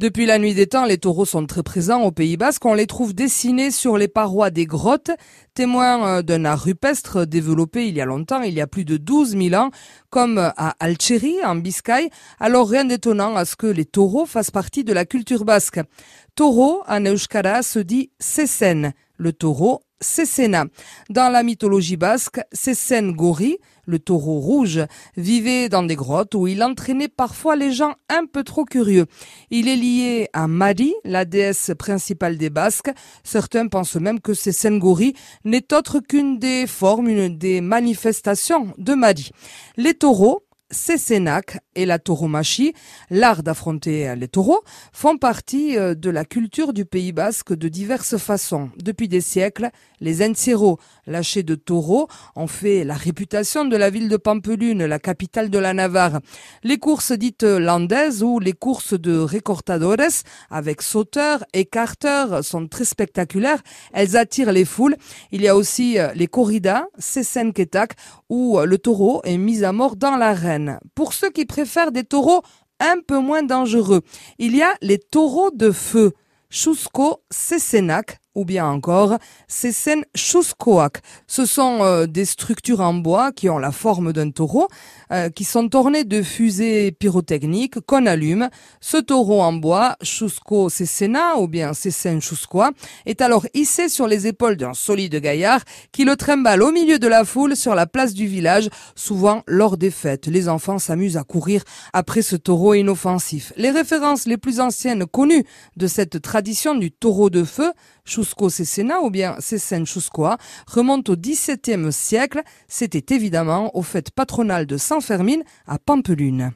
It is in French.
Depuis la nuit des temps, les taureaux sont très présents au Pays Basque. On les trouve dessinés sur les parois des grottes, témoins euh, d'un art rupestre développé il y a longtemps, il y a plus de 12 000 ans, comme à Alcheri, en Biscaye. Alors rien d'étonnant à ce que les taureaux fassent partie de la culture basque. Taureau, en euskara, se dit sesen. Le taureau, Cécena. Dans la mythologie basque, Cécène Gori, le taureau rouge, vivait dans des grottes où il entraînait parfois les gens un peu trop curieux. Il est lié à Mari, la déesse principale des Basques. Certains pensent même que Cécène Gori n'est autre qu'une des formes, une des manifestations de Mari. Les taureaux, Cécénac et la tauromachie, l'art d'affronter les taureaux, font partie euh, de la culture du Pays basque de diverses façons. Depuis des siècles, les encierros, lâchés de taureaux, ont fait la réputation de la ville de Pampelune, la capitale de la Navarre. Les courses dites landaises ou les courses de recortadores, avec sauteurs, écarteurs, sont très spectaculaires. Elles attirent les foules. Il y a aussi euh, les corridas, Ketak, où euh, le taureau est mis à mort dans l'arène. Pour ceux qui préfèrent des taureaux un peu moins dangereux, il y a les taureaux de feu. Chusco Sesenak, ou bien encore Sesen Chuskoak. Ce sont euh, des structures en bois qui ont la forme d'un taureau, euh, qui sont ornées de fusées pyrotechniques qu'on allume. Ce taureau en bois, Chusko Sesena ou bien Sesen Chuskoa, est alors hissé sur les épaules d'un solide gaillard qui le trimballe au milieu de la foule sur la place du village, souvent lors des fêtes. Les enfants s'amusent à courir après ce taureau inoffensif. Les références les plus anciennes connues de cette tradition du taureau de feu, Cesena ou bien Cesen Chuscoa remonte au XVIIe siècle. C'était évidemment aux fêtes patronales de Saint-Fermine à Pampelune.